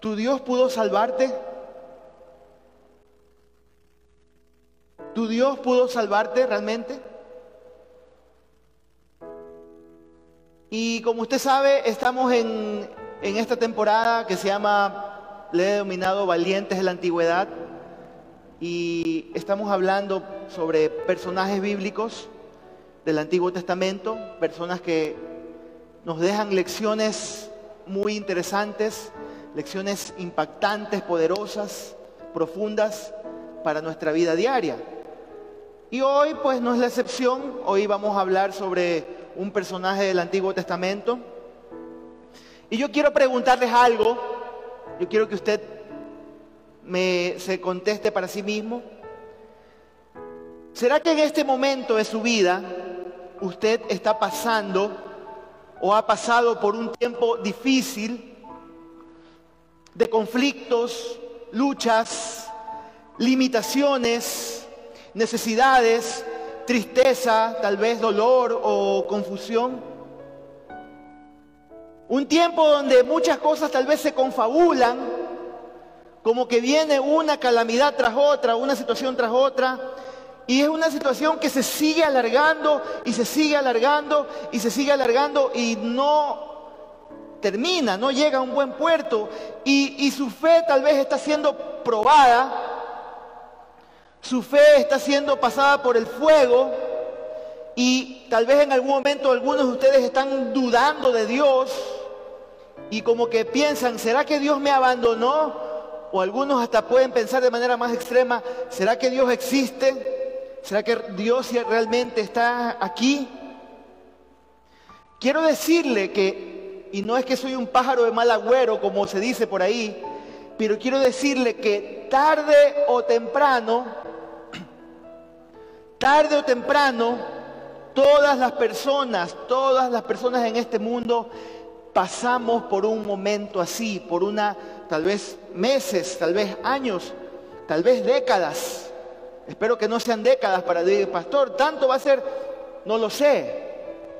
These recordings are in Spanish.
¿tu Dios pudo salvarte? ¿Tu Dios pudo salvarte realmente? Y como usted sabe, estamos en, en esta temporada que se llama, le he denominado Valientes de la Antigüedad, y estamos hablando sobre personajes bíblicos del Antiguo Testamento, personas que nos dejan lecciones muy interesantes, lecciones impactantes, poderosas, profundas para nuestra vida diaria. Y hoy pues no es la excepción, hoy vamos a hablar sobre un personaje del Antiguo Testamento. Y yo quiero preguntarles algo, yo quiero que usted me se conteste para sí mismo. ¿Será que en este momento de su vida usted está pasando o ha pasado por un tiempo difícil de conflictos, luchas, limitaciones, necesidades, tristeza, tal vez dolor o confusión. Un tiempo donde muchas cosas tal vez se confabulan, como que viene una calamidad tras otra, una situación tras otra, y es una situación que se sigue alargando y se sigue alargando y se sigue alargando y no termina, no llega a un buen puerto. Y, y su fe tal vez está siendo probada, su fe está siendo pasada por el fuego y tal vez en algún momento algunos de ustedes están dudando de Dios y como que piensan, ¿será que Dios me abandonó? O algunos hasta pueden pensar de manera más extrema, ¿será que Dios existe? ¿Será que Dios realmente está aquí? Quiero decirle que, y no es que soy un pájaro de mal agüero, como se dice por ahí, pero quiero decirle que tarde o temprano, tarde o temprano, todas las personas, todas las personas en este mundo pasamos por un momento así, por una, tal vez meses, tal vez años, tal vez décadas. Espero que no sean décadas para decir, pastor, tanto va a ser, no lo sé,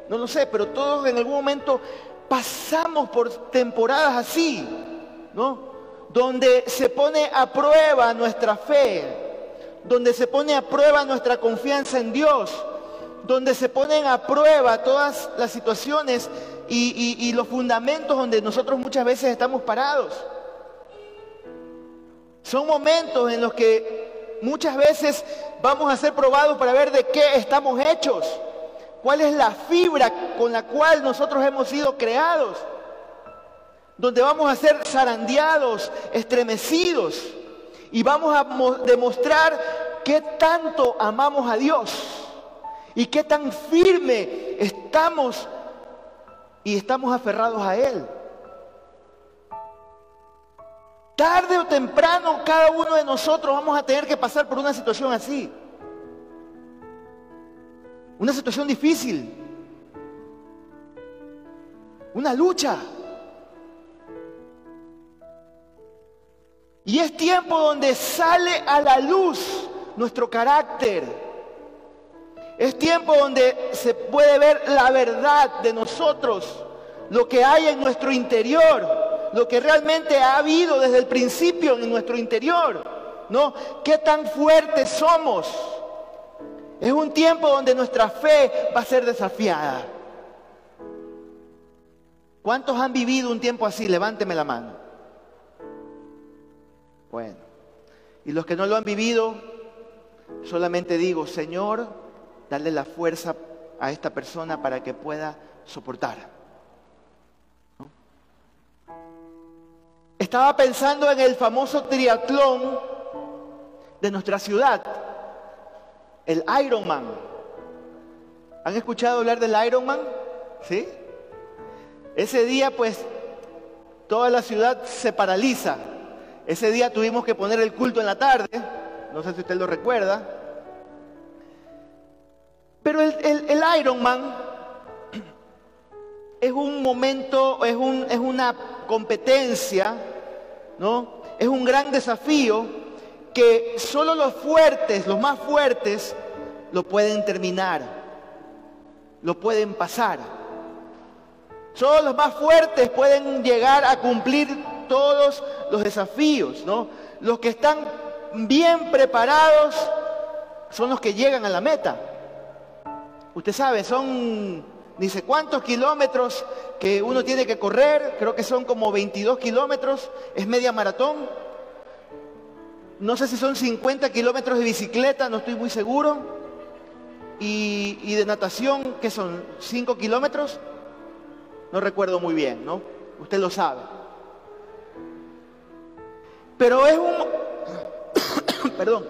no lo sé, pero todos en algún momento pasamos por temporadas así, ¿no? Donde se pone a prueba nuestra fe, donde se pone a prueba nuestra confianza en Dios, donde se ponen a prueba todas las situaciones y, y los fundamentos donde nosotros muchas veces estamos parados. Son momentos en los que muchas veces vamos a ser probados para ver de qué estamos hechos, cuál es la fibra con la cual nosotros hemos sido creados, donde vamos a ser zarandeados, estremecidos y vamos a demostrar qué tanto amamos a Dios y qué tan firme estamos y estamos aferrados a Él. Tarde o temprano cada uno de nosotros vamos a tener que pasar por una situación así. Una situación difícil. Una lucha. Y es tiempo donde sale a la luz nuestro carácter. Es tiempo donde se puede ver la verdad de nosotros, lo que hay en nuestro interior lo que realmente ha habido desde el principio en nuestro interior, ¿no? ¿Qué tan fuertes somos? Es un tiempo donde nuestra fe va a ser desafiada. ¿Cuántos han vivido un tiempo así? Levánteme la mano. Bueno, y los que no lo han vivido, solamente digo, Señor, dale la fuerza a esta persona para que pueda soportar. Estaba pensando en el famoso triatlón de nuestra ciudad, el Ironman. ¿Han escuchado hablar del Ironman? ¿Sí? Ese día pues toda la ciudad se paraliza. Ese día tuvimos que poner el culto en la tarde, no sé si usted lo recuerda. Pero el, el, Ironman es un momento, es, un, es una competencia, ¿no? Es un gran desafío que solo los fuertes, los más fuertes, lo pueden terminar, lo pueden pasar. Solo los más fuertes pueden llegar a cumplir todos los desafíos, ¿no? Los que están bien preparados son los que llegan a la meta. Usted sabe, son ni sé cuántos kilómetros que uno tiene que correr, creo que son como 22 kilómetros, es media maratón. No sé si son 50 kilómetros de bicicleta, no estoy muy seguro. Y, y de natación, que son 5 kilómetros, no recuerdo muy bien, ¿no? Usted lo sabe. Pero es un, perdón,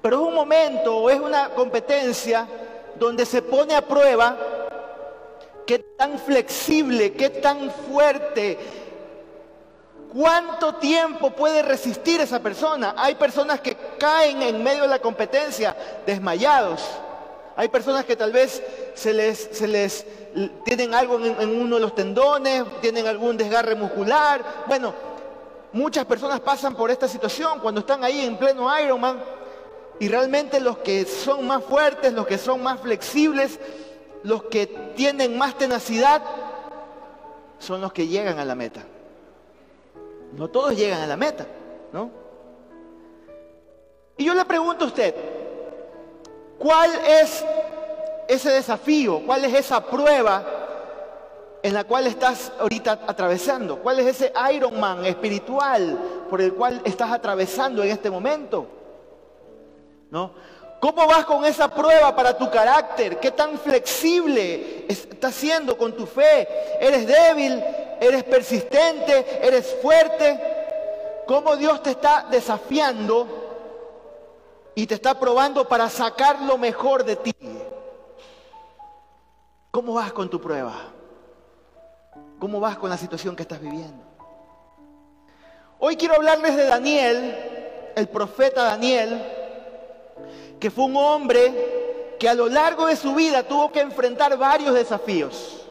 pero es un momento o es una competencia donde se pone a prueba qué tan flexible, qué tan fuerte, cuánto tiempo puede resistir esa persona. Hay personas que caen en medio de la competencia desmayados. Hay personas que tal vez se les, tienen algo en, en uno de los tendones, tienen algún desgarre muscular. Bueno, muchas personas pasan por esta situación cuando están ahí en pleno Ironman y realmente los que son más fuertes, los que son más flexibles, los que tienen más tenacidad, son los que llegan a la meta. No todos llegan a la meta, ¿no? Y yo le pregunto a usted, ¿cuál es ese desafío? ¿Cuál es esa prueba en la cual estás ahorita atravesando? ¿Cuál es ese Ironman espiritual por el cual estás atravesando en este momento? ¿No? ¿Cómo vas con esa prueba para tu carácter? ¿Qué tan flexible estás siendo con tu fe? ¿Eres débil? ¿Eres persistente? ¿Eres fuerte? ¿Cómo Dios te está desafiando y te está probando para sacar lo mejor de ti? ¿Cómo vas con tu prueba? ¿Cómo vas con la situación que estás viviendo? Hoy quiero hablarles de Daniel, el profeta Daniel, que fue un hombre que a lo largo de su vida tuvo que enfrentar varios desafíos,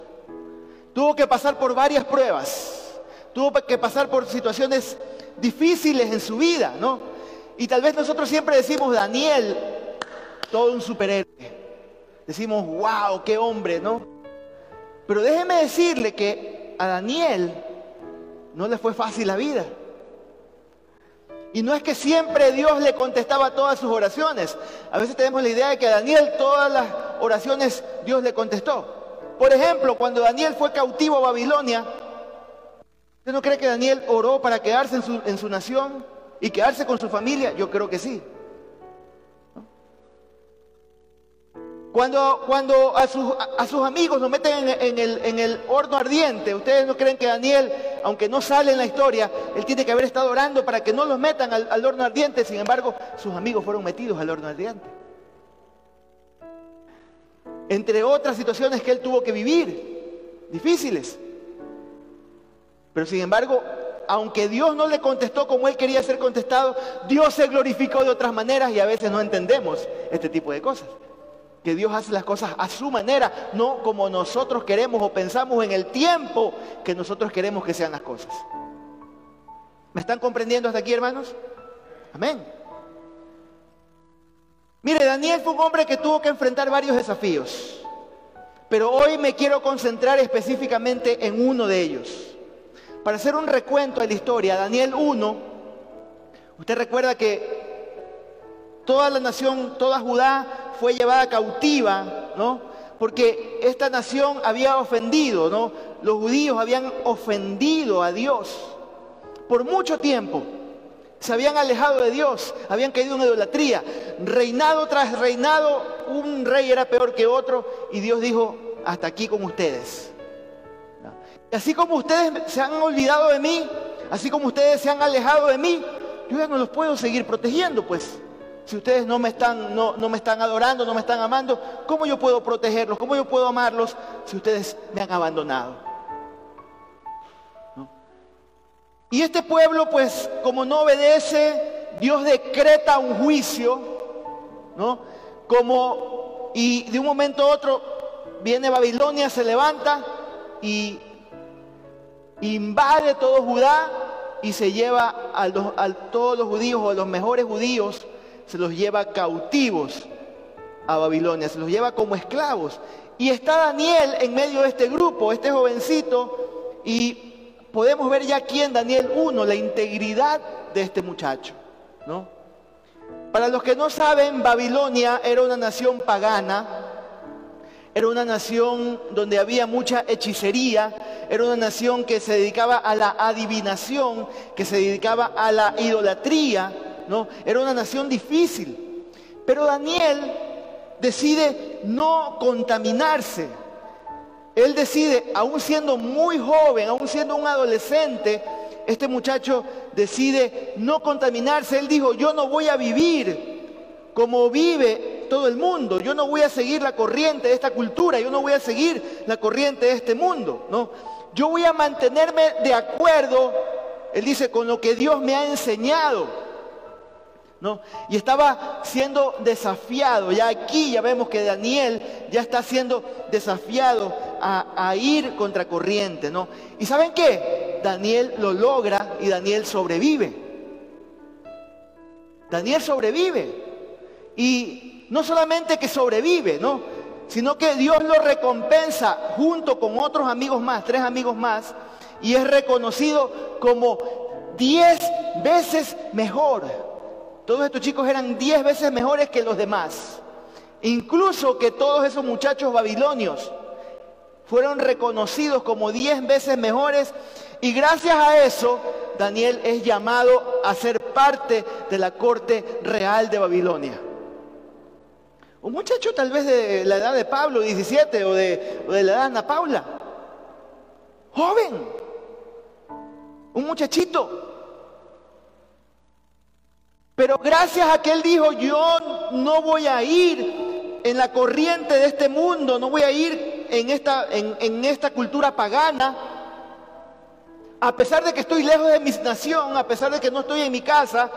tuvo que pasar por varias pruebas, tuvo que pasar por situaciones difíciles en su vida, ¿no? Y tal vez nosotros siempre decimos, Daniel, todo un superhéroe. Decimos, wow, qué hombre, ¿no? Pero déjeme decirle que a Daniel no le fue fácil la vida. Y no es que siempre Dios le contestaba todas sus oraciones. A veces tenemos la idea de que a Daniel todas las oraciones Dios le contestó. Por ejemplo, cuando Daniel fue cautivo a Babilonia, ¿usted no cree que Daniel oró para quedarse en su, en su nación y quedarse con su familia? Yo creo que sí. Cuando, cuando a, sus, amigos lo meten en, el, horno ardiente, ¿ustedes no creen que Daniel, aunque no sale en la historia, él tiene que haber estado orando para que no los metan al horno ardiente? Sin embargo, sus amigos fueron metidos al horno ardiente. Entre otras situaciones que él tuvo que vivir, difíciles. Pero sin embargo, aunque Dios no le contestó como él quería ser contestado, Dios se glorificó de otras maneras y a veces no entendemos este tipo de cosas que Dios hace las cosas a su manera, no como nosotros queremos o pensamos en el tiempo que nosotros queremos que sean las cosas. ¿Me están comprendiendo hasta aquí, hermanos? Amén. Mire, Daniel fue un hombre que tuvo que enfrentar varios desafíos, pero hoy me quiero concentrar específicamente en uno de ellos. Para hacer un recuento de la historia, Daniel 1, usted recuerda que toda la nación, toda Judá fue llevada cautiva, ¿no? Porque esta nación había ofendido, ¿no? Los judíos habían ofendido a Dios por mucho tiempo. Se habían alejado de Dios, habían caído en idolatría. Reinado tras reinado, un rey era peor que otro y Dios dijo, hasta aquí con ustedes. Y así como ustedes se han olvidado de mí, así como ustedes se han alejado de mí, yo ya no los puedo seguir protegiendo, pues. Si ustedes no me, están, no, no me están adorando, no me están amando, ¿cómo yo puedo protegerlos? ¿Cómo yo puedo amarlos si ustedes me han abandonado? Y este pueblo, pues, como no obedece, Dios decreta un juicio, ¿no? Como, y de un momento a otro viene Babilonia, se levanta y invade todo Judá y se lleva a, los, a todos los judíos o a los mejores judíos se los lleva cautivos a Babilonia, se los lleva como esclavos. Y está Daniel en medio de este grupo, este jovencito, y podemos ver ya aquí en Daniel 1 la integridad de este muchacho, ¿no? Para los que no saben, Babilonia era una nación pagana, era una nación donde había mucha hechicería, era una nación que se dedicaba a la adivinación, que se dedicaba a la idolatría, ¿no? Era una nación difícil. Pero Daniel decide no contaminarse. Él decide, aún siendo muy joven, aún siendo un adolescente, este muchacho decide no contaminarse. Él dijo, yo no voy a vivir como vive todo el mundo. Yo no voy a seguir la corriente de esta cultura. Yo no voy a seguir la corriente de este mundo. ¿no? Yo voy a mantenerme de acuerdo, él dice, con lo que Dios me ha enseñado. ¿No? Y estaba siendo desafiado. Ya aquí ya vemos que Daniel ya está siendo desafiado a, a ir contra corriente. ¿no? ¿Y saben qué? Daniel lo logra y Daniel sobrevive. Daniel sobrevive. Y no solamente que sobrevive, ¿no? Sino que Dios lo recompensa junto con otros amigos más, tres amigos más, y es reconocido como diez veces mejor. Todos estos chicos eran diez veces mejores que los demás. Incluso que todos esos muchachos babilonios fueron reconocidos como diez veces mejores y gracias a eso, Daniel es llamado a ser parte de la corte real de Babilonia. Un muchacho tal vez de la edad de Pablo, 17, o de, la edad de Ana Paula. Joven. Un muchachito. Pero gracias a que él dijo, yo no voy a ir en la corriente de este mundo, no voy a ir en esta, en esta cultura pagana, a pesar de que estoy lejos de mi nación, a pesar de que no estoy en mi casa,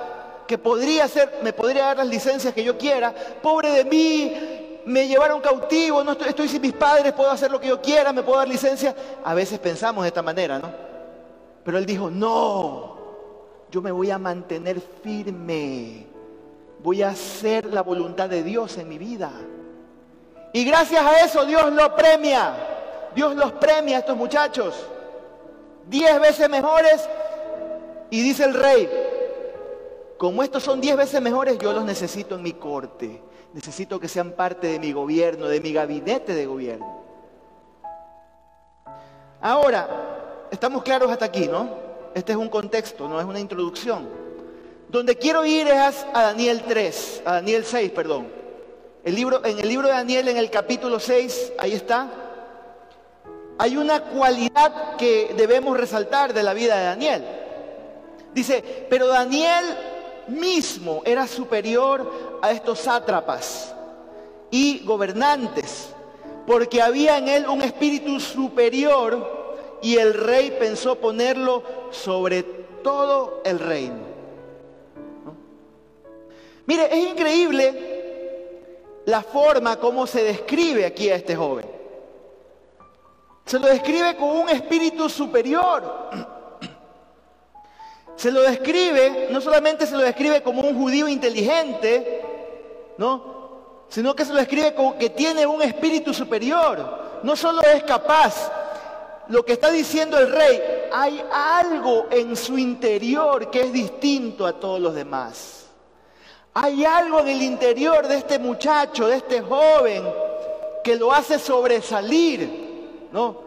que podría ser, me podría dar las licencias que yo quiera, pobre de mí, me llevaron cautivo, no estoy, estoy sin mis padres, puedo hacer lo que yo quiera, me puedo dar licencia. A veces pensamos de esta manera, ¿no? Pero él dijo, no, yo me voy a mantener firme, voy a hacer la voluntad de Dios en mi vida. Y gracias a eso Dios lo premia, Dios los premia a estos muchachos diez veces mejores. Y dice el rey, como estos son diez veces mejores, yo los necesito en mi corte. Necesito que sean parte de mi gobierno, de mi gabinete de gobierno. Ahora, estamos claros hasta aquí, ¿no? Este es un contexto, no es una introducción. Donde quiero ir es a Daniel 3, a Daniel 6, perdón. El libro, en el libro de Daniel, en el capítulo 6, ahí está, hay una cualidad que debemos resaltar de la vida de Daniel. Dice, pero Daniel mismo era superior a estos sátrapas y gobernantes, porque había en él un espíritu superior y el rey pensó ponerlo sobre todo el reino. Mire, es increíble la forma como se describe aquí a este joven. Se lo describe con un espíritu superior. Se lo describe, no solamente se lo describe como un judío inteligente, ¿no? Sino que se lo describe como que tiene un espíritu superior. No solo es capaz, lo que está diciendo el rey, hay algo en su interior que es distinto a todos los demás. Hay algo en el interior de este muchacho, de este joven, que lo hace sobresalir. ¿no?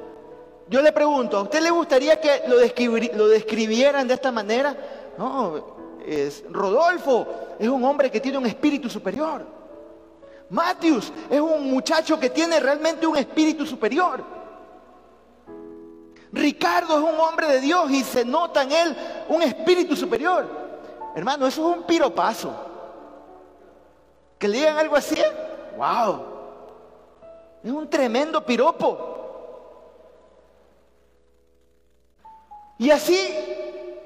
Yo le pregunto, ¿a usted le gustaría que lo, lo describieran de esta manera? No, es Rodolfo es un hombre que tiene un espíritu superior. Matthews es un muchacho que tiene realmente un espíritu superior. Ricardo es un hombre de Dios y se nota en él un espíritu superior. Hermano, eso es un piropazo. Que le digan algo así, wow. Es un tremendo piropo. Y así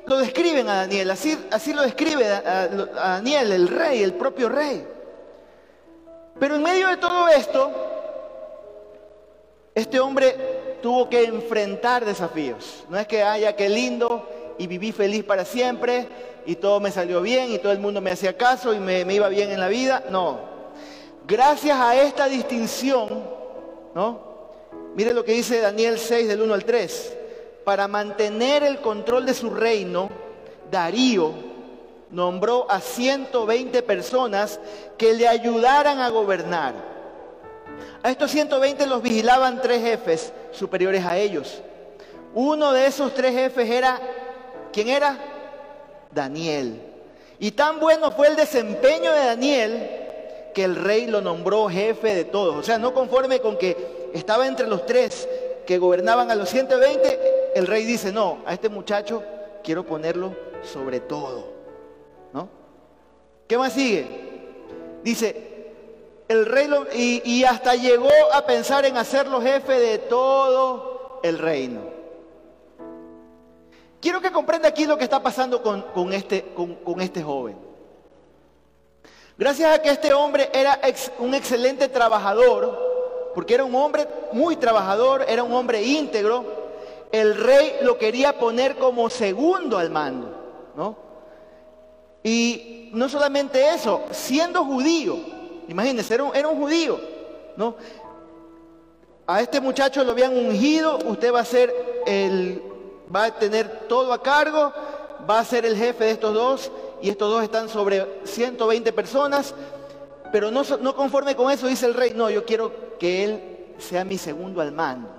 lo describen a Daniel, así, lo describe Daniel, el rey, el propio rey. Pero en medio de todo esto, este hombre tuvo que enfrentar desafíos. No es que haya que lindo y viví feliz para siempre y todo me salió bien y todo el mundo me hacía caso y me, me iba bien en la vida. No. Gracias a esta distinción ¿no? Mire lo que dice Daniel 6 del 1 al 3. Para mantener el control de su reino, Darío nombró a 120 personas que le ayudaran a gobernar. A estos 120 los vigilaban tres jefes superiores a ellos. Uno de esos tres jefes era, ¿quién era? Daniel. Y tan bueno fue el desempeño de Daniel que el rey lo nombró jefe de todos. O sea, no conforme con que estaba entre los tres que gobernaban a los 120, el rey dice, no, a este muchacho quiero ponerlo sobre todo. ¿No? ¿Qué más sigue? Dice, el rey y, hasta llegó a pensar en hacerlo jefe de todo el reino. Quiero que comprenda aquí lo que está pasando con, este, con este joven. Gracias a que este hombre era un excelente trabajador, porque era un hombre muy trabajador, era un hombre íntegro, el rey lo quería poner como segundo al mando, ¿no? Y no solamente eso, siendo judío, imagínense, era un, era un judío, ¿no? A este muchacho lo habían ungido, usted va a ser el, va a tener todo a cargo, va a ser el jefe de estos dos, y estos dos están sobre 120 personas, pero no, no conforme con eso dice el rey, no, yo quiero que él sea mi segundo al mando,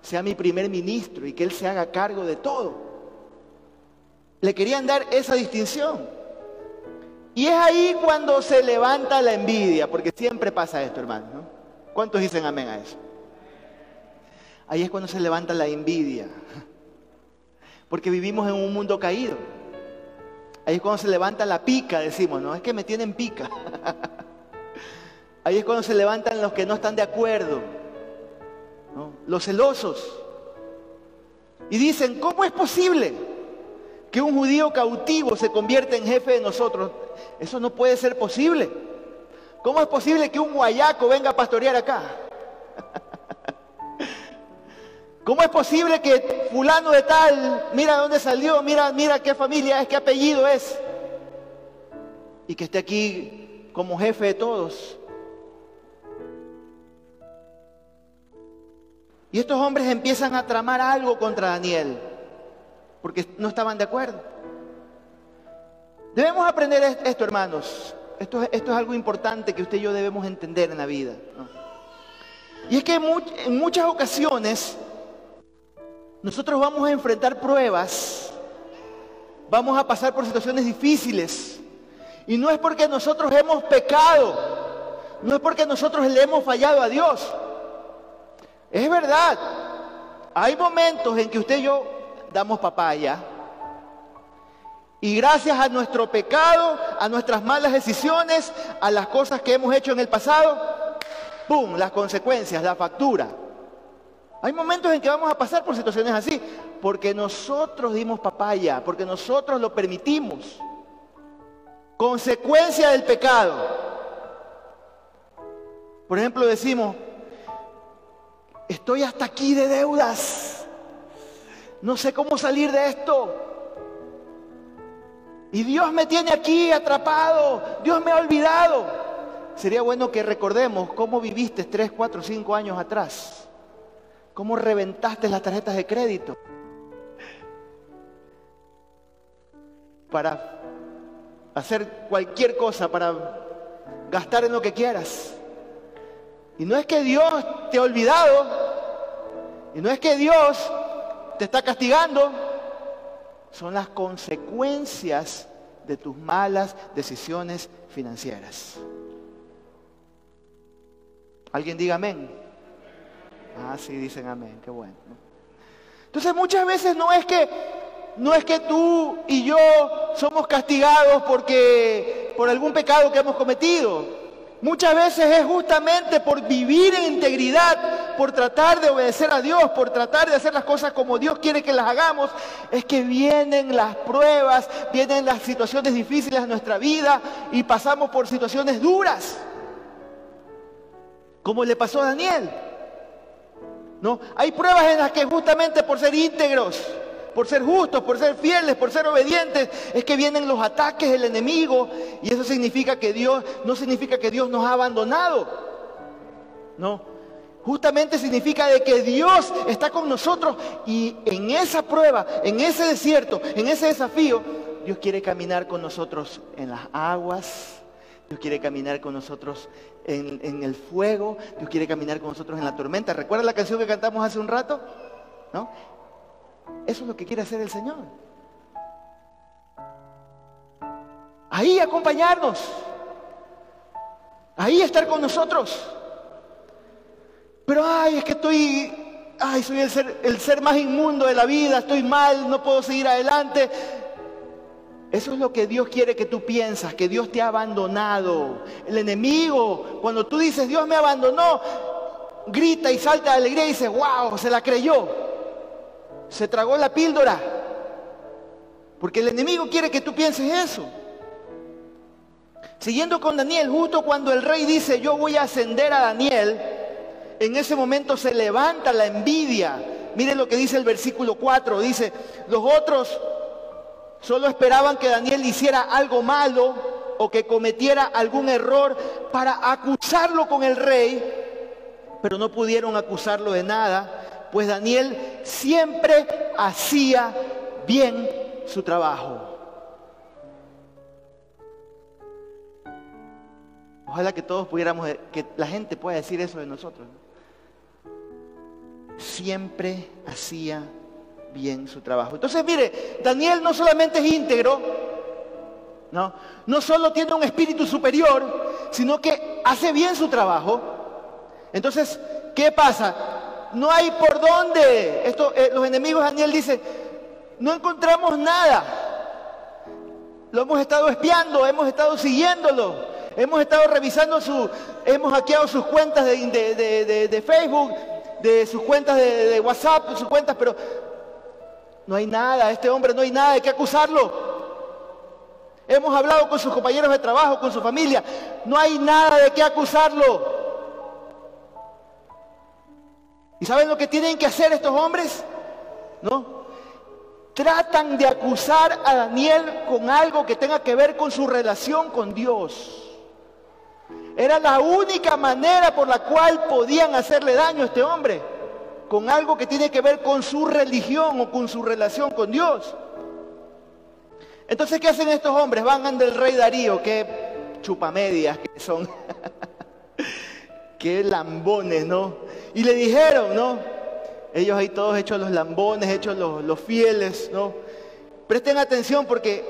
sea mi primer ministro y que él se haga cargo de todo. Le querían dar esa distinción. Y es ahí cuando se levanta la envidia, porque siempre pasa esto, hermano. ¿no? ¿Cuántos dicen amén a eso? Ahí es cuando se levanta la envidia, porque vivimos en un mundo caído. Ahí es cuando se levanta la pica, decimos, no, es que me tienen pica. Ahí es cuando se levantan los que no están de acuerdo, los celosos. Y dicen, ¿cómo es posible que un judío cautivo se convierta en jefe de nosotros? Eso no puede ser posible. ¿Cómo es posible que un guayaco venga a pastorear acá? ¿Cómo es posible que fulano de tal, mira dónde salió, mira, mira qué familia es, qué apellido es, y que esté aquí como jefe de todos? Y estos hombres empiezan a tramar algo contra Daniel, porque no estaban de acuerdo. Debemos aprender esto, hermanos. Esto, es algo importante que usted y yo debemos entender en la vida. Y es que en muchas ocasiones nosotros vamos a enfrentar pruebas, vamos a pasar por situaciones difíciles. Y no es porque nosotros hemos pecado, no es porque nosotros le hemos fallado a Dios. Es verdad, hay momentos en que usted y yo damos papaya. Y gracias a nuestro pecado, a nuestras malas decisiones, a las cosas que hemos hecho en el pasado, ¡pum! Las consecuencias, la factura. Hay momentos en que vamos a pasar por situaciones así, porque nosotros dimos papaya, porque nosotros lo permitimos. Consecuencia del pecado. Por ejemplo, decimos, estoy hasta aquí de deudas, no sé cómo salir de esto. Y Dios me tiene aquí atrapado, Dios me ha olvidado. Sería bueno que recordemos cómo viviste tres, cuatro, cinco años atrás. ¿Cómo reventaste las tarjetas de crédito? Para hacer cualquier cosa, para gastar en lo que quieras. Y no es que Dios te ha olvidado, y no es que Dios te está castigando, son las consecuencias de tus malas decisiones financieras. ¿Alguien diga amén? Ah, sí, dicen amén, qué bueno. Entonces muchas veces no es que no es que tú y yo somos castigados porque por algún pecado que hemos cometido. Muchas veces es justamente por vivir en integridad, por tratar de obedecer a Dios, por tratar de hacer las cosas como Dios quiere que las hagamos, es que vienen las pruebas, vienen las situaciones difíciles de nuestra vida y pasamos por situaciones duras. Como le pasó a Daniel. ¿no? Hay pruebas en las que justamente por ser íntegros, por ser justos, por ser fieles, por ser obedientes, es que vienen los ataques del enemigo y eso significa que Dios, no significa que Dios nos ha abandonado, ¿no? Justamente significa de que Dios está con nosotros y en esa prueba, en ese desierto, en ese desafío, Dios quiere caminar con nosotros en las aguas, Dios quiere caminar con nosotros en, el fuego, Dios quiere caminar con nosotros en la tormenta. ¿Recuerda la canción que cantamos hace un rato? ¿No? Eso es lo que quiere hacer el Señor. Ahí acompañarnos. Ahí estar con nosotros. Pero ay, es que estoy, ay, soy el ser, más inmundo de la vida, estoy mal, no puedo seguir adelante. Eso es lo que Dios quiere que tú piensas, que Dios te ha abandonado. El enemigo, cuando tú dices Dios me abandonó, grita y salta de alegría y dice, wow, se la creyó. Se tragó la píldora. Porque el enemigo quiere que tú pienses eso. Siguiendo con Daniel, justo cuando el rey dice, yo voy a ascender a Daniel, en ese momento se levanta la envidia. Miren lo que dice el versículo 4. Dice, los otros solo esperaban que Daniel hiciera algo malo o que cometiera algún error para acusarlo con el rey, pero no pudieron acusarlo de nada, pues Daniel siempre hacía bien su trabajo. Ojalá que todos pudiéramos, que la gente pueda decir eso de nosotros siempre hacía bien su trabajo. Entonces, mire, Daniel no solamente es íntegro, no, no solo tiene un espíritu superior, sino que hace bien su trabajo. Entonces, ¿qué pasa? No hay por dónde. Esto, eh, los enemigos, Daniel dice, no encontramos nada. Lo hemos estado espiando, hemos estado siguiéndolo, hemos estado revisando su, hemos hackeado sus cuentas de, de Facebook, de sus cuentas de, WhatsApp, de sus cuentas, pero no hay nada, este hombre no hay nada de qué acusarlo. Hemos hablado con sus compañeros de trabajo, con su familia, no hay nada de qué acusarlo. ¿Y saben lo que tienen que hacer estos hombres? ¿No? Tratan de acusar a Daniel con algo que tenga que ver con su relación con Dios. Era la única manera por la cual podían hacerle daño a este hombre, con algo que tiene que ver con su religión o con su relación con Dios. Entonces, ¿qué hacen estos hombres? Van ante el rey Darío, que chupamedias que son, qué lambones, ¿no? Y le dijeron, ¿no? Ellos ahí todos hechos los lambones, hechos los, los fieles, ¿no? Presten atención porque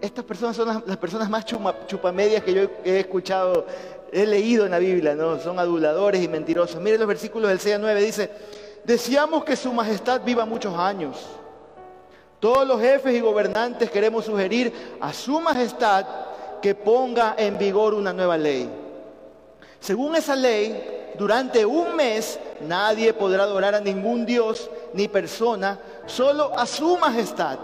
estas personas son las, personas más chupamedias que yo he escuchado, he leído en la Biblia, ¿no? Son aduladores y mentirosos. Miren los versículos del 6 a 9, dice, deseamos que su majestad viva muchos años. Todos los jefes y gobernantes queremos sugerir a su majestad que ponga en vigor una nueva ley. Según esa ley, durante un mes nadie podrá adorar a ningún dios ni persona, solo a su majestad.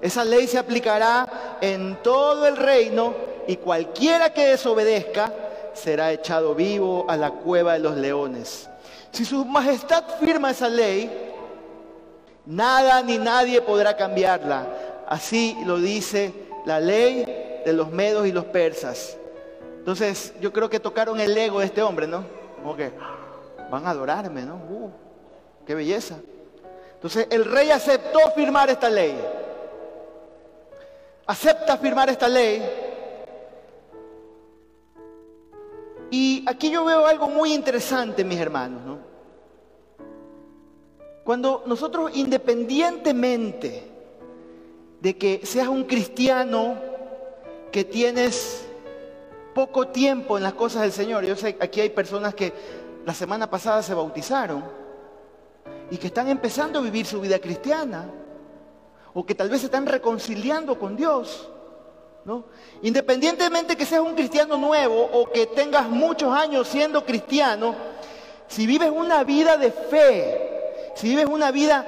Esa ley se aplicará en todo el reino y cualquiera que desobedezca será echado vivo a la cueva de los leones. Si su majestad firma esa ley, nada ni nadie podrá cambiarla. Así lo dice la ley de los medos y los persas. Entonces yo creo que tocaron el ego de este hombre, ¿no? Como que van a adorarme, ¿no? Uh, ¡Qué belleza! Entonces el rey aceptó firmar esta ley acepta firmar esta ley. Y aquí yo veo algo muy interesante, mis hermanos. ¿no? Cuando nosotros independientemente de que seas un cristiano que tienes poco tiempo en las cosas del Señor, yo sé aquí hay personas que la semana pasada se bautizaron y que están empezando a vivir su vida cristiana o que tal vez se están reconciliando con Dios. ¿no? Independientemente que seas un cristiano nuevo o que tengas muchos años siendo cristiano, si vives una vida de fe, si vives una vida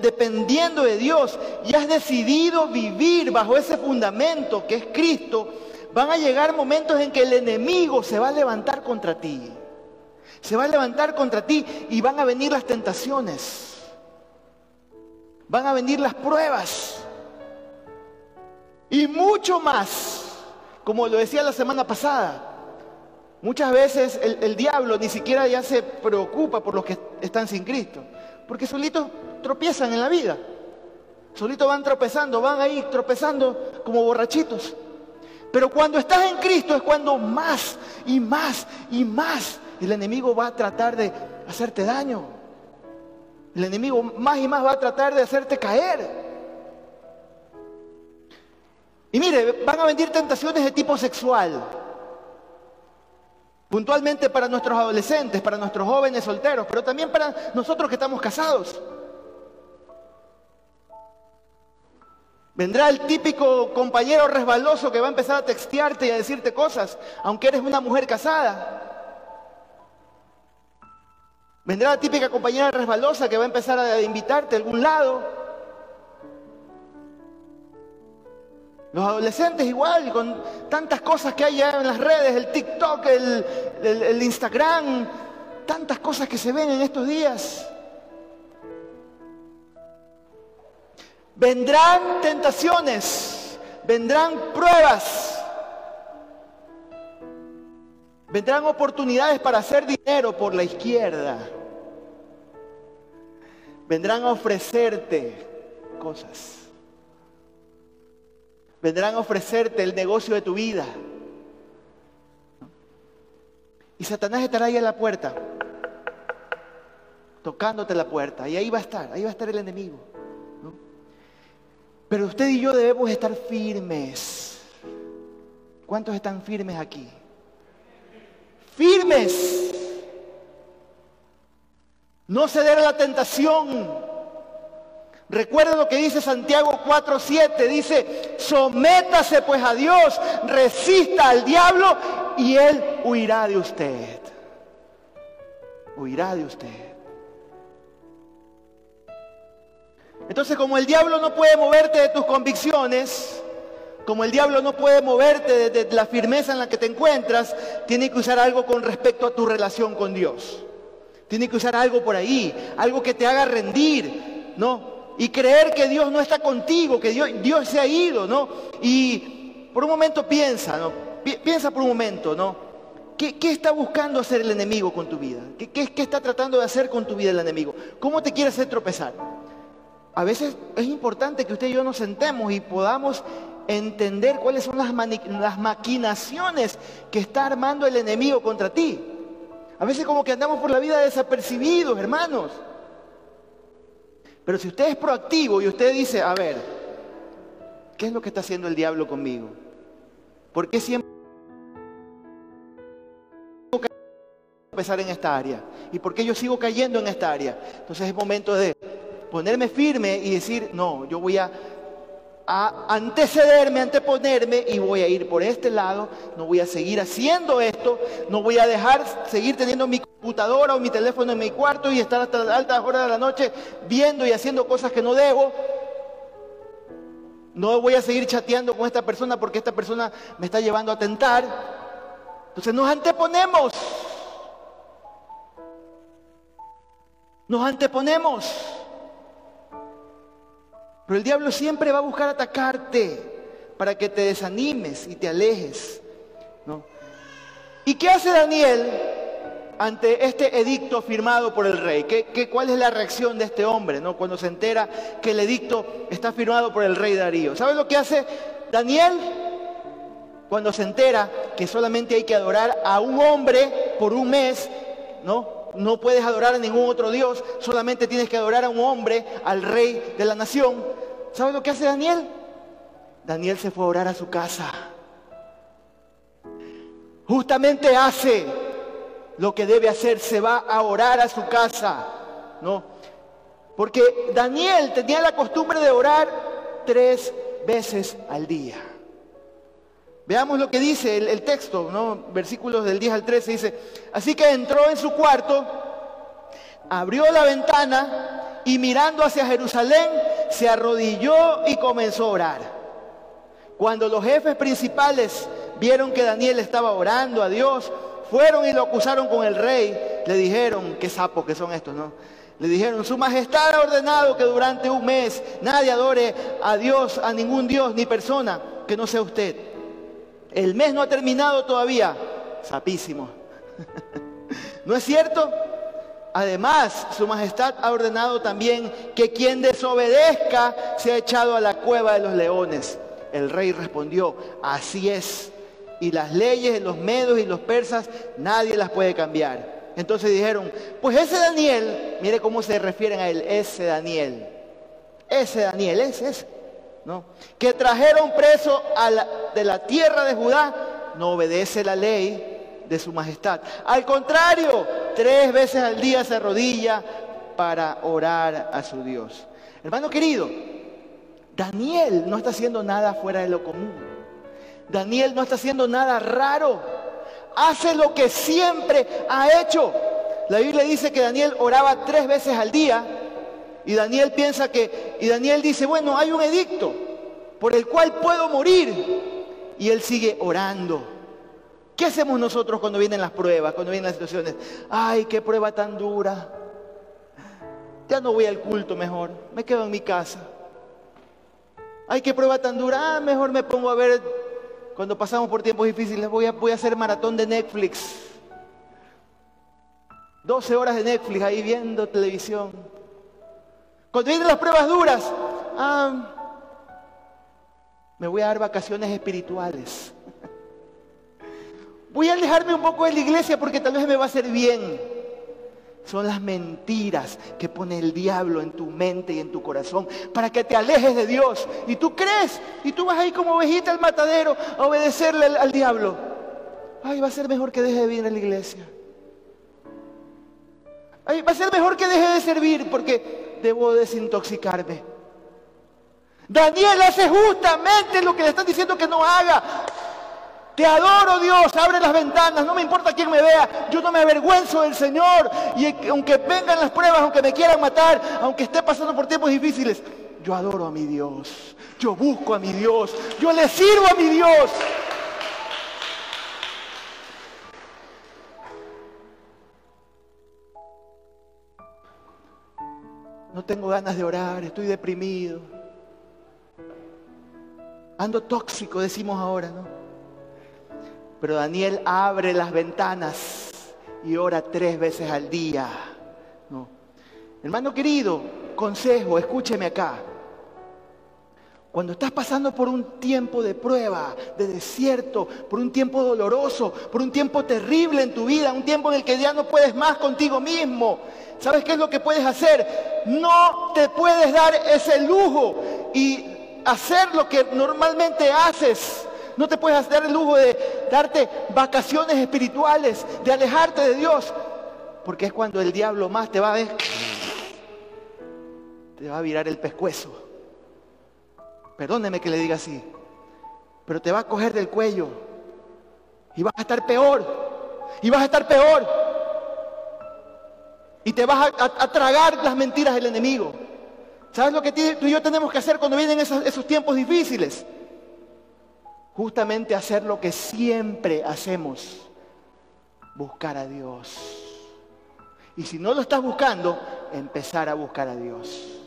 dependiendo de Dios y has decidido vivir bajo ese fundamento que es Cristo, van a llegar momentos en que el enemigo se va a levantar contra ti. Se va a levantar contra ti y van a venir las tentaciones. Van a venir las pruebas. Y mucho más, como lo decía la semana pasada. Muchas veces el, diablo ni siquiera ya se preocupa por los que están sin Cristo, porque solitos tropiezan en la vida. Solitos van tropezando, van ahí tropezando como borrachitos. Pero cuando estás en Cristo es cuando más y más y más el enemigo va a tratar de hacerte daño. El enemigo más y más va a tratar de hacerte caer. Y mire, van a venir tentaciones de tipo sexual. Puntualmente para nuestros adolescentes, para nuestros jóvenes solteros, pero también para nosotros que estamos casados. Vendrá el típico compañero resbaloso que va a empezar a textearte y a decirte cosas, aunque eres una mujer casada. Vendrá la típica compañera resbalosa que va a empezar a invitarte a algún lado. Los adolescentes igual, con tantas cosas que hay ya en las redes, el TikTok, el, Instagram, tantas cosas que se ven en estos días. Vendrán tentaciones, vendrán pruebas, vendrán oportunidades para hacer dinero por la izquierda, vendrán a ofrecerte cosas vendrán a ofrecerte el negocio de tu vida. Y Satanás estará ahí a la puerta, tocándote la puerta. Y ahí va a estar, ahí va a estar el enemigo. Pero usted y yo debemos estar firmes. ¿Cuántos están firmes aquí? Firmes. No ceder a la tentación. Recuerda lo que dice Santiago 4:7, dice, sométase pues a Dios, resista al diablo y él huirá de usted. Huirá de usted. Entonces, como el diablo no puede moverte de tus convicciones, como el diablo no puede moverte de, la firmeza en la que te encuentras, tiene que usar algo con respecto a tu relación con Dios. Tiene que usar algo por ahí, algo que te haga rendir, ¿no? y creer que Dios no está contigo, que Dios, Dios se ha ido, ¿no? Y por un momento piensa, ¿no? piensa por un momento, ¿no? ¿Qué, está buscando hacer el enemigo con tu vida? ¿Qué, ¿Qué, está tratando de hacer con tu vida el enemigo? ¿Cómo te quiere hacer tropezar? A veces es importante que usted y yo nos sentemos y podamos entender cuáles son las, maquinaciones que está armando el enemigo contra ti. A veces como que andamos por la vida desapercibidos, hermanos. Pero si usted es proactivo y usted dice, a ver, ¿qué es lo que está haciendo el diablo conmigo? ¿Por qué siempre empezar en esta área? ¿Y por qué yo sigo cayendo en esta área? Entonces es momento de ponerme firme y decir, no, yo voy a antecederme, anteponerme y voy a ir por este lado, no voy a seguir haciendo esto, no voy a dejar seguir teniendo mi computadora o mi teléfono en mi cuarto y estar hasta altas horas de la noche viendo y haciendo cosas que no debo. No voy a seguir chateando con esta persona porque esta persona me está llevando a tentar. Entonces nos anteponemos. Nos anteponemos. Pero el diablo siempre va a buscar atacarte para que te desanimes y te alejes. ¿no? ¿Y qué hace Daniel ante este edicto firmado por el rey? ¿Qué, cuál es la reacción de este hombre ¿no? cuando se entera que el edicto está firmado por el rey Darío? ¿Sabes lo que hace Daniel? Cuando se entera que solamente hay que adorar a un hombre por un mes, ¿no? No puedes adorar a ningún otro Dios, solamente tienes que adorar a un hombre, al rey de la nación. ¿Sabes lo que hace Daniel? Daniel se fue a orar a su casa. Justamente hace lo que debe hacer, se va a orar a su casa, ¿no? Porque Daniel tenía la costumbre de orar tres veces al día. Veamos lo que dice el, texto, versículos del 10 al 13, dice, así que entró en su cuarto, abrió la ventana y mirando hacia Jerusalén, se arrodilló y comenzó a orar. Cuando los jefes principales vieron que Daniel estaba orando a Dios, fueron y lo acusaron con el rey, le dijeron, qué sapos que son estos, ¿no? Le dijeron, su majestad ha ordenado que durante un mes nadie adore a Dios, a ningún Dios ni persona que no sea usted. El mes no ha terminado todavía. sapísimo. ¿No es cierto? Además, su majestad ha ordenado también que quien desobedezca sea echado a la cueva de los leones. El rey respondió, así es. Y las leyes de los medos y los persas nadie las puede cambiar. Entonces dijeron, pues ese Daniel, mire cómo se refieren a él, ese Daniel, ese Daniel, ese, ese, Que trajeron preso de la tierra de Judá, no obedece la ley de su majestad. Al contrario, tres veces al día se arrodilla para orar a su Dios. Hermano querido, Daniel no está haciendo nada fuera de lo común. Daniel no está haciendo nada raro. Hace lo que siempre ha hecho. La Biblia dice que Daniel oraba tres veces al día y Daniel piensa que, y Daniel dice, bueno, hay un edicto por el cual puedo morir. Y él sigue orando. ¿Qué hacemos nosotros cuando vienen las pruebas, cuando vienen las situaciones? Ay, qué prueba tan dura. Ya no voy al culto mejor, me quedo en mi casa. Ay, qué prueba tan dura. Ah, mejor me pongo a ver, cuando pasamos por tiempos difíciles, voy a, voy a hacer maratón de Netflix. 12 horas de Netflix ahí viendo televisión. Cuando vienen las pruebas duras, ah, me voy a dar vacaciones espirituales. Voy a alejarme un poco de la iglesia porque tal vez me va a hacer bien. Son las mentiras que pone el diablo en tu mente y en tu corazón para que te alejes de Dios. Y tú crees, y tú vas ahí como ovejita al matadero a obedecerle al, diablo. Ay, va a ser mejor que deje de venir a la iglesia. Ay, va a ser mejor que deje de servir porque debo desintoxicarme. Daniel hace justamente lo que le están diciendo que no haga. Te adoro Dios, abre las ventanas, no me importa quién me vea, yo no me avergüenzo del Señor. Y aunque vengan las pruebas, aunque me quieran matar, aunque esté pasando por tiempos difíciles, yo adoro a mi Dios, yo busco a mi Dios, yo le sirvo a mi Dios. No tengo ganas de orar, estoy deprimido. Ando tóxico, decimos ahora, ¿no? Pero Daniel abre las ventanas y ora tres veces al día. Hermano querido, consejo, escúcheme acá. Cuando estás pasando por un tiempo de prueba, de desierto, por un tiempo doloroso, por un tiempo terrible en tu vida, un tiempo en el que ya no puedes más contigo mismo, ¿sabes qué es lo que puedes hacer? No te puedes dar ese lujo y hacer lo que normalmente haces no te puedes dar el lujo de darte vacaciones espirituales, de alejarte de Dios. Porque es cuando el diablo más te va a ver, te va a virar el pescuezo. Perdóneme que le diga así. Pero te va a coger del cuello. Y vas a estar peor. Y vas a estar peor. Y te vas a, tragar las mentiras del enemigo. ¿Sabes lo que tú y yo tenemos que hacer cuando vienen esos tiempos difíciles? justamente hacer lo que siempre hacemos, buscar a Dios. Y si no lo estás buscando, empezar a buscar a Dios.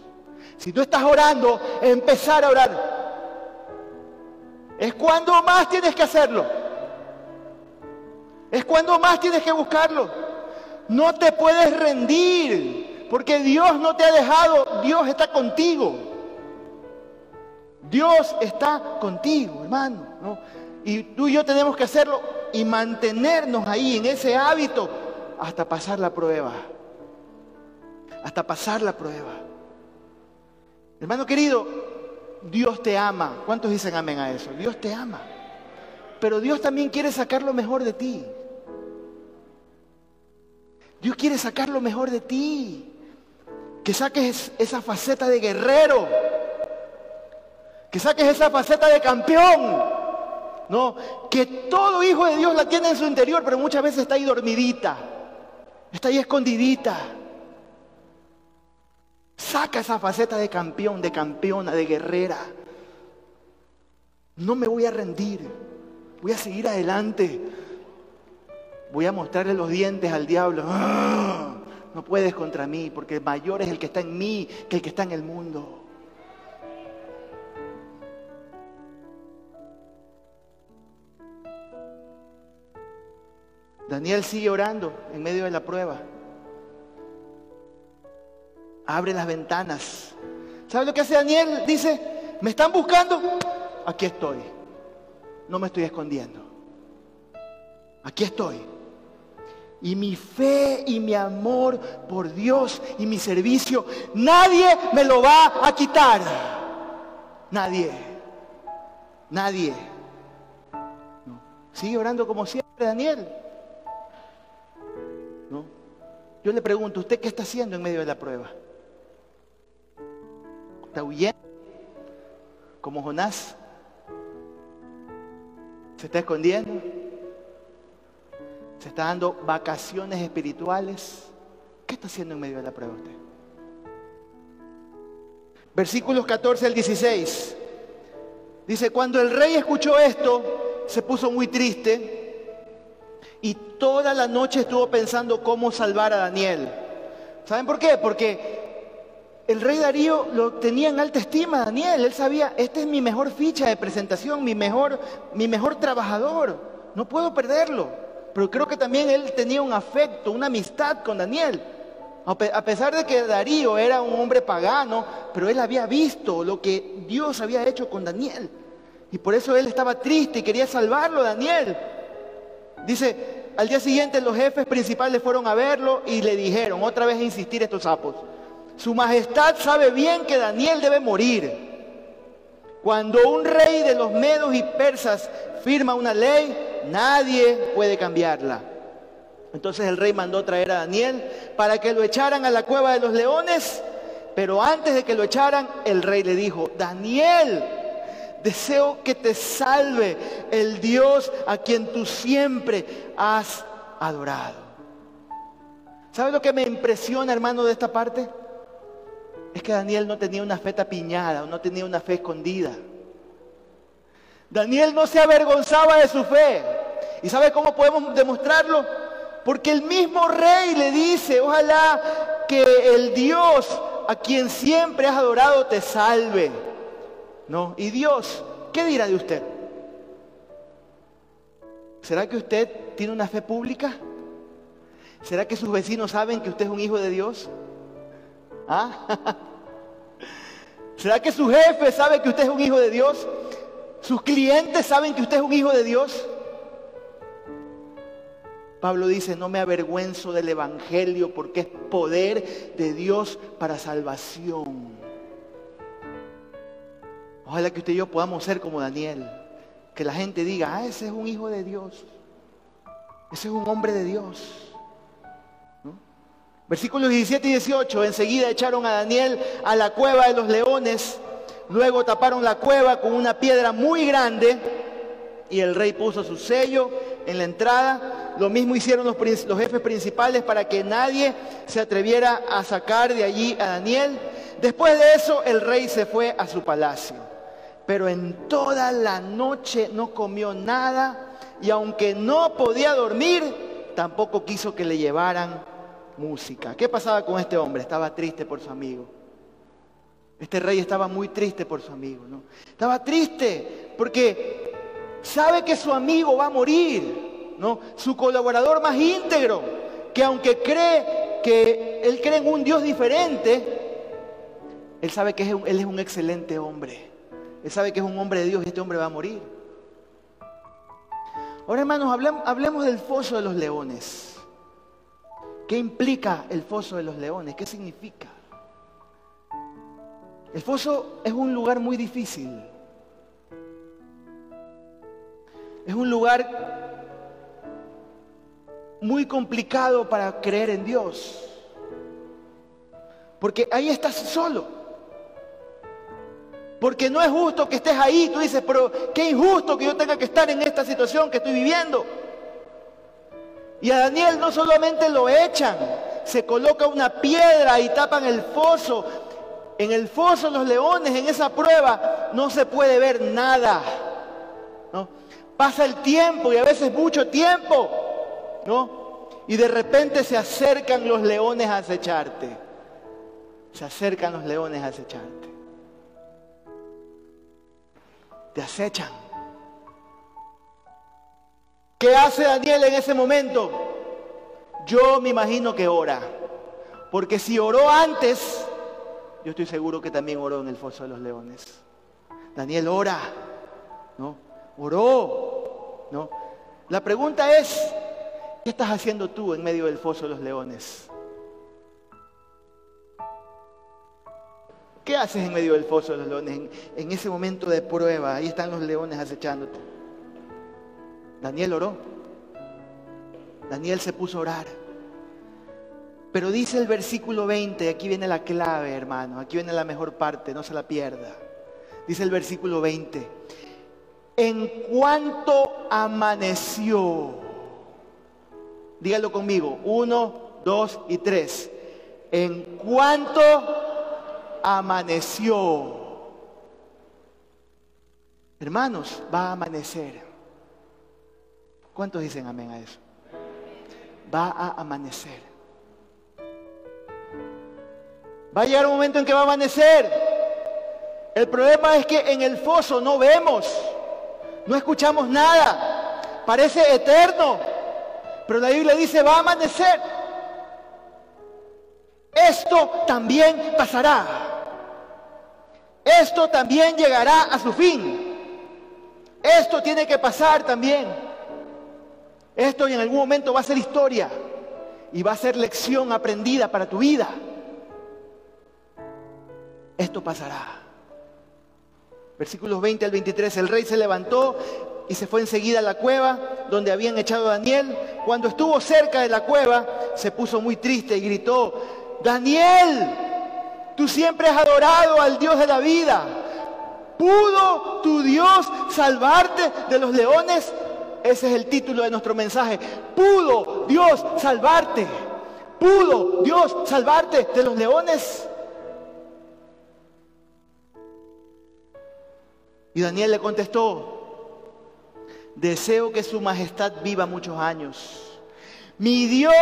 Si tú estás orando, empezar a orar. Es cuando más tienes que hacerlo. Es cuando más tienes que buscarlo. No te puedes rendir, porque Dios no te ha dejado, Dios está contigo. Dios está contigo, hermano. Y tú y yo tenemos que hacerlo y mantenernos ahí en ese hábito hasta pasar la prueba. Hasta pasar la prueba. Hermano querido, Dios te ama. ¿Cuántos dicen amén a eso? Dios te ama. Pero Dios también quiere sacar lo mejor de ti. Dios quiere sacar lo mejor de ti. Que saques esa faceta de guerrero que saques esa faceta de campeón. No, que todo hijo de Dios la tiene en su interior, pero muchas veces está ahí dormidita, está ahí escondidita. Saca esa faceta de campeón, de campeona, de guerrera. No me voy a rendir, voy a seguir adelante. Voy a mostrarle los dientes al diablo. ¡Ah! No puedes contra mí, porque mayor es el que está en mí que el que está en el mundo. Daniel sigue orando en medio de la prueba. Abre las ventanas. ¿Sabe lo que hace Daniel? Dice, ¿me están buscando? Aquí estoy. No me estoy escondiendo. Aquí estoy. Y mi fe y mi amor por Dios y mi servicio, nadie me lo va a quitar. Nadie. Nadie. Sigue orando como siempre, Daniel. ¿No? Yo le pregunto, ¿usted qué está haciendo en medio de la prueba? ¿Está huyendo? Como Jonás. ¿Se está escondiendo? ¿Se está dando vacaciones espirituales? ¿Qué está haciendo en medio de la prueba usted? Versículos 14 al 16. Dice, cuando el rey escuchó esto, se puso muy triste y toda la noche estuvo pensando cómo salvar a Daniel. ¿Saben por qué? Porque el rey Darío lo tenía en alta estima, Daniel. Él sabía, este es mi mejor ficha de presentación, mi mejor, mi mejor trabajador. No puedo perderlo. Pero creo que también él tenía un afecto, una amistad con Daniel. A pesar de que Darío era un hombre pagano, pero él había visto lo que Dios había hecho con Daniel. Y por eso él estaba triste y quería salvarlo, Daniel. Dice, al día siguiente los jefes principales fueron a verlo y le dijeron, otra vez insistir estos sapos, su majestad sabe bien que Daniel debe morir. Cuando un rey de los medos y persas firma una ley, nadie puede cambiarla. Entonces el rey mandó traer a Daniel para que lo echaran a la cueva de los leones, pero antes de que lo echaran, el rey le dijo, Daniel, deseo que te salve el Dios a quien tú siempre has adorado. ¿Sabes lo que me impresiona, hermano, de esta parte? Es que Daniel no tenía una fe tapiñada, no tenía una fe escondida. Daniel no se avergonzaba de su fe. ¿Y sabe cómo podemos demostrarlo? Porque el mismo rey le dice, ojalá que el Dios a quien siempre has adorado te salve. ¿No? Y Dios, ¿qué dirá de usted? ¿Será que usted tiene una fe pública? ¿Será que sus vecinos saben que usted es un hijo de Dios? ¿Ah? ¿Será que su jefe sabe que usted es un hijo de Dios? ¿Sus clientes saben que usted es un hijo de Dios? Pablo dice, no me avergüenzo del Evangelio porque es poder de Dios para salvación. Ojalá que usted y yo podamos ser como Daniel. Que la gente diga, ah, ese es un hijo de Dios. Ese es un hombre de Dios. Versículos 17 y 18, enseguida echaron a Daniel a la cueva de los leones Luego taparon la cueva con una piedra muy grande y el rey puso su sello en la entrada. Lo mismo hicieron los, jefes principales para que nadie se atreviera a sacar de allí a Daniel. Después de eso el rey se fue a su palacio. Pero en toda la noche no comió nada y aunque no podía dormir, tampoco quiso que le llevaran música. ¿Qué pasaba con este hombre? Estaba triste por su amigo. Este rey estaba muy triste por su amigo, ¿no? Estaba triste porque sabe que su amigo va a morir, ¿no? Su colaborador más íntegro, que aunque cree que él cree en un Dios diferente, él sabe que él es un excelente hombre. Él sabe que es un hombre de Dios y este hombre va a morir. Ahora, hermanos, hablemos, hablemos del foso de los leones. ¿Qué implica el foso de los leones? ¿Qué significa? El foso es un lugar muy difícil. Es un lugar muy complicado para creer en Dios. Porque ahí estás solo. Porque no es justo que estés ahí. Tú dices, pero qué injusto que yo tenga que estar en esta situación que estoy viviendo. Y a Daniel no solamente lo echan, se coloca una piedra y tapan el foso en el foso los leones, en esa prueba, no se puede ver nada. ¿no? Pasa el tiempo y a veces mucho tiempo, ¿no? Y de repente se acercan los leones a acecharte. Se acercan los leones a acecharte. Te acechan. ¿Qué hace Daniel en ese momento? Yo me imagino que ora. Porque si oró antes, yo estoy seguro que también oró en el foso de los leones. Daniel ora, ¿no? Oró, ¿no? La pregunta es, ¿qué estás haciendo tú en medio del foso de los leones? ¿Qué haces en medio del foso de los leones? En, ese momento de prueba, ahí están los leones acechándote. Daniel oró. Daniel se puso a orar. Pero dice el versículo 20, aquí viene la clave, hermano, aquí viene la mejor parte, no se la pierda. Dice el versículo 20, en cuanto amaneció, dígalo conmigo, uno, dos y tres, en cuanto amaneció. Hermanos, va a amanecer. ¿Cuántos dicen amén a eso? Va a amanecer. Va a llegar un momento en que va a amanecer. El problema es que en el foso no vemos, no escuchamos nada. Parece eterno. Pero la Biblia dice, va a amanecer. Esto también pasará. Esto también llegará a su fin. Esto tiene que pasar también. Esto en algún momento va a ser historia y va a ser lección aprendida para tu vida. Esto pasará. Versículos 20 al 23, el rey se levantó y se fue enseguida a la cueva donde habían echado a Daniel. Cuando estuvo cerca de la cueva, se puso muy triste y gritó, Daniel, Tú siempre has adorado al Dios de la vida. ¿Pudo tu Dios salvarte de los leones? Ese es el título de nuestro mensaje. ¿Pudo Dios salvarte? ¿Pudo Dios salvarte de los leones? Y Daniel le contestó, deseo que su majestad viva muchos años mi Dios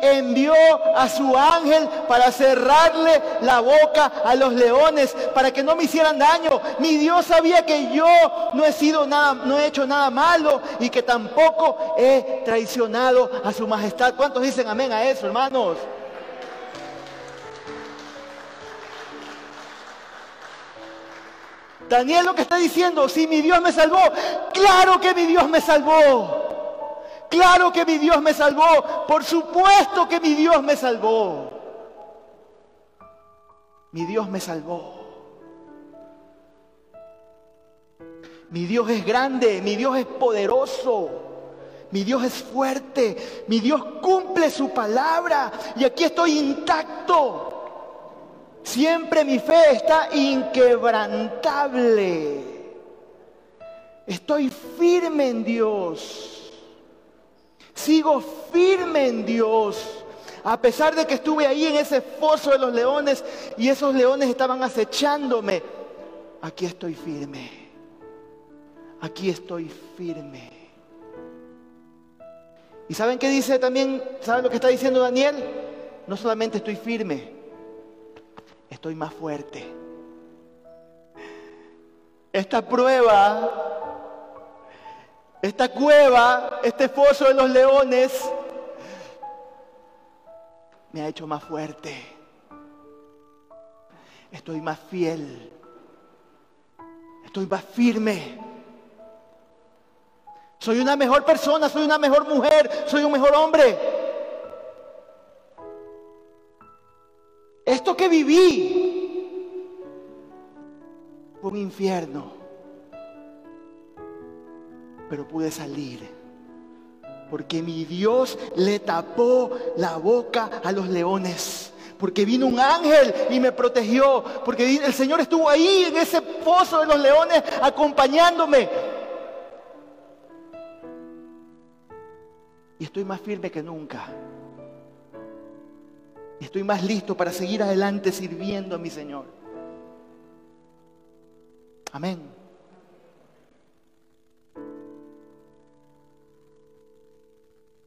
envió a su ángel para cerrarle la boca a los leones, para que no me hicieran daño. Mi Dios sabía que yo no he sido nada, no he hecho nada malo y que tampoco he traicionado a su majestad. ¿Cuántos dicen amén a eso, hermanos? Daniel lo que está diciendo, si mi Dios me salvó, claro que mi Dios me salvó. Claro que mi Dios me salvó. Por supuesto que mi Dios me salvó. Mi Dios me salvó. Mi Dios es grande, mi Dios es poderoso, mi Dios es fuerte, mi Dios cumple su palabra y aquí estoy intacto. Siempre mi fe está inquebrantable. Estoy firme en Dios. Sigo firme en Dios. A pesar de que estuve ahí en ese foso de los leones y esos leones estaban acechándome, aquí estoy firme. Aquí estoy firme. ¿Y saben qué dice también? ¿Saben lo que está diciendo Daniel? No solamente estoy firme, estoy más fuerte. Esta prueba esta cueva, este foso de los leones, me ha hecho más fuerte. Estoy más fiel. Estoy más firme. Soy una mejor persona, soy una mejor mujer, soy un mejor hombre. Esto que viví fue un infierno pero pude salir. Porque mi Dios le tapó la boca a los leones. Porque vino un ángel y me protegió. Porque el Señor estuvo ahí en ese pozo de los leones acompañándome. Y estoy más firme que nunca. Y estoy más listo para seguir adelante sirviendo a mi Señor. Amén.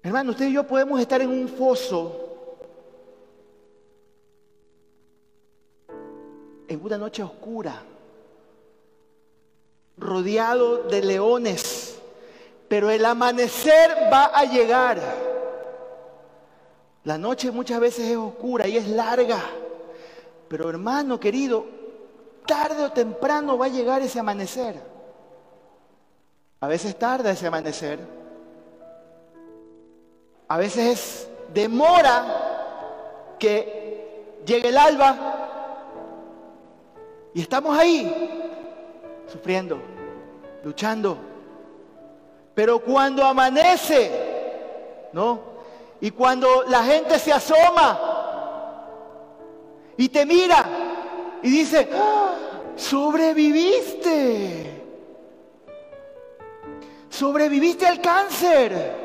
Hermano, usted y yo podemos estar en un foso, en una noche oscura, rodeado de leones, pero el amanecer va a llegar. La noche muchas veces es oscura y es larga, pero hermano querido, tarde o temprano va a llegar ese amanecer. A veces tarda ese amanecer, a veces demora que llegue el alba y estamos ahí sufriendo, luchando. Pero cuando amanece, ¿no? Y cuando la gente se asoma y te mira y dice, ¡Ah! sobreviviste. Sobreviviste al cáncer.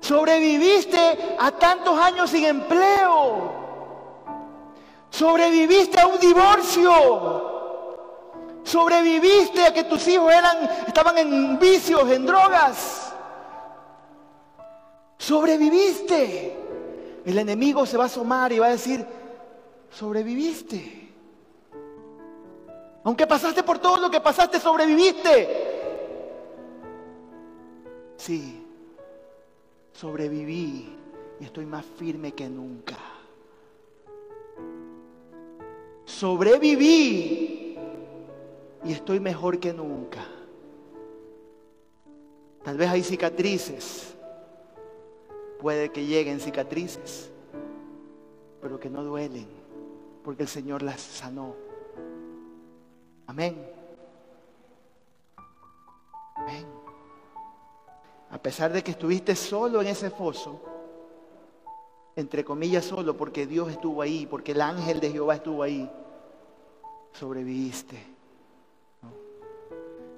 Sobreviviste a tantos años sin empleo. Sobreviviste a un divorcio. Sobreviviste a que tus hijos eran, estaban en vicios, en drogas. Sobreviviste. El enemigo se va a asomar y va a decir, sobreviviste. Aunque pasaste por todo lo que pasaste, sobreviviste. Sí, sobreviví y estoy más firme que nunca. Sobreviví y estoy mejor que nunca. Tal vez hay cicatrices, puede que lleguen cicatrices, pero que no duelen, porque el Señor las sanó. Amén. Amén. A pesar de que estuviste solo en ese foso, entre comillas solo, porque Dios estuvo ahí, porque el ángel de Jehová estuvo ahí, sobreviviste.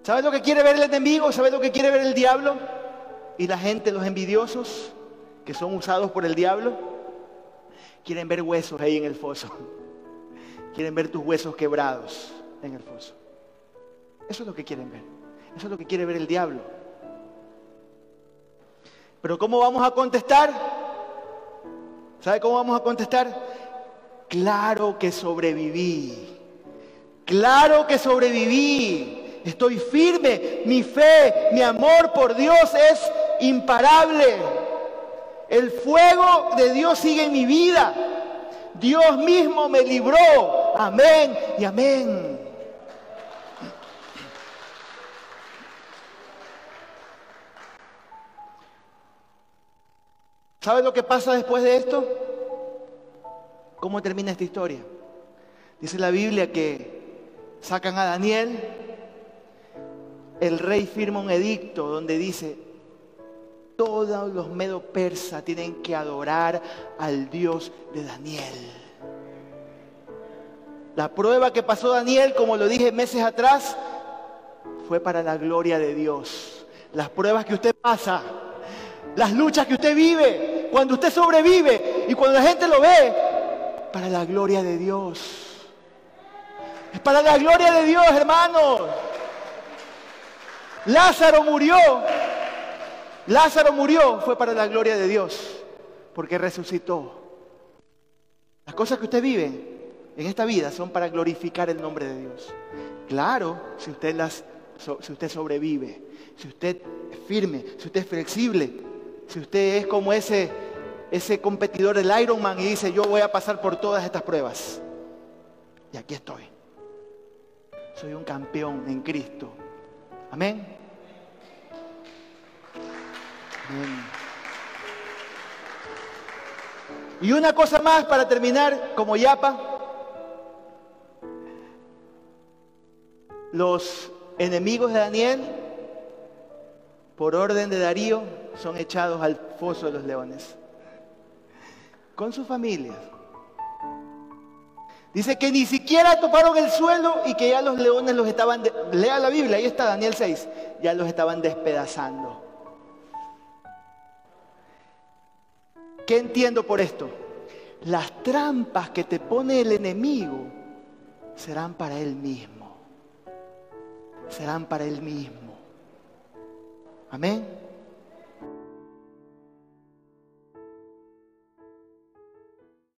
¿Sabes lo que quiere ver el enemigo? ¿Sabes lo que quiere ver el diablo? Y la gente, los envidiosos, que son usados por el diablo, quieren ver huesos ahí en el foso. Quieren ver tus huesos quebrados en el foso. Eso es lo que quieren ver. Eso es lo que quiere ver el diablo. Pero ¿cómo vamos a contestar? ¿Sabe cómo vamos a contestar? Claro que sobreviví. Claro que sobreviví. Estoy firme. Mi fe, mi amor por Dios es imparable. El fuego de Dios sigue en mi vida. Dios mismo me libró. Amén y amén. ¿Sabes lo que pasa después de esto? ¿Cómo termina esta historia? Dice la Biblia que sacan a Daniel, el rey firma un edicto donde dice, todos los medo persas tienen que adorar al Dios de Daniel. La prueba que pasó Daniel, como lo dije meses atrás, fue para la gloria de Dios. Las pruebas que usted pasa, las luchas que usted vive, cuando usted sobrevive y cuando la gente lo ve, para la gloria de Dios. Es para la gloria de Dios, hermanos. Lázaro murió. Lázaro murió, fue para la gloria de Dios, porque resucitó. Las cosas que usted vive en esta vida son para glorificar el nombre de Dios. Claro, si usted las si usted sobrevive, si usted es firme, si usted es flexible, si usted es como ese, ese competidor del Ironman y dice, yo voy a pasar por todas estas pruebas. Y aquí estoy. Soy un campeón en Cristo. Amén. Amén. Y una cosa más para terminar, como yapa. Los enemigos de Daniel por orden de Darío, son echados al foso de los leones. Con sus familias. Dice que ni siquiera toparon el suelo y que ya los leones los estaban, lea la Biblia, ahí está Daniel 6, ya los estaban despedazando. ¿Qué entiendo por esto? Las trampas que te pone el enemigo serán para él mismo. Serán para él mismo. Amén.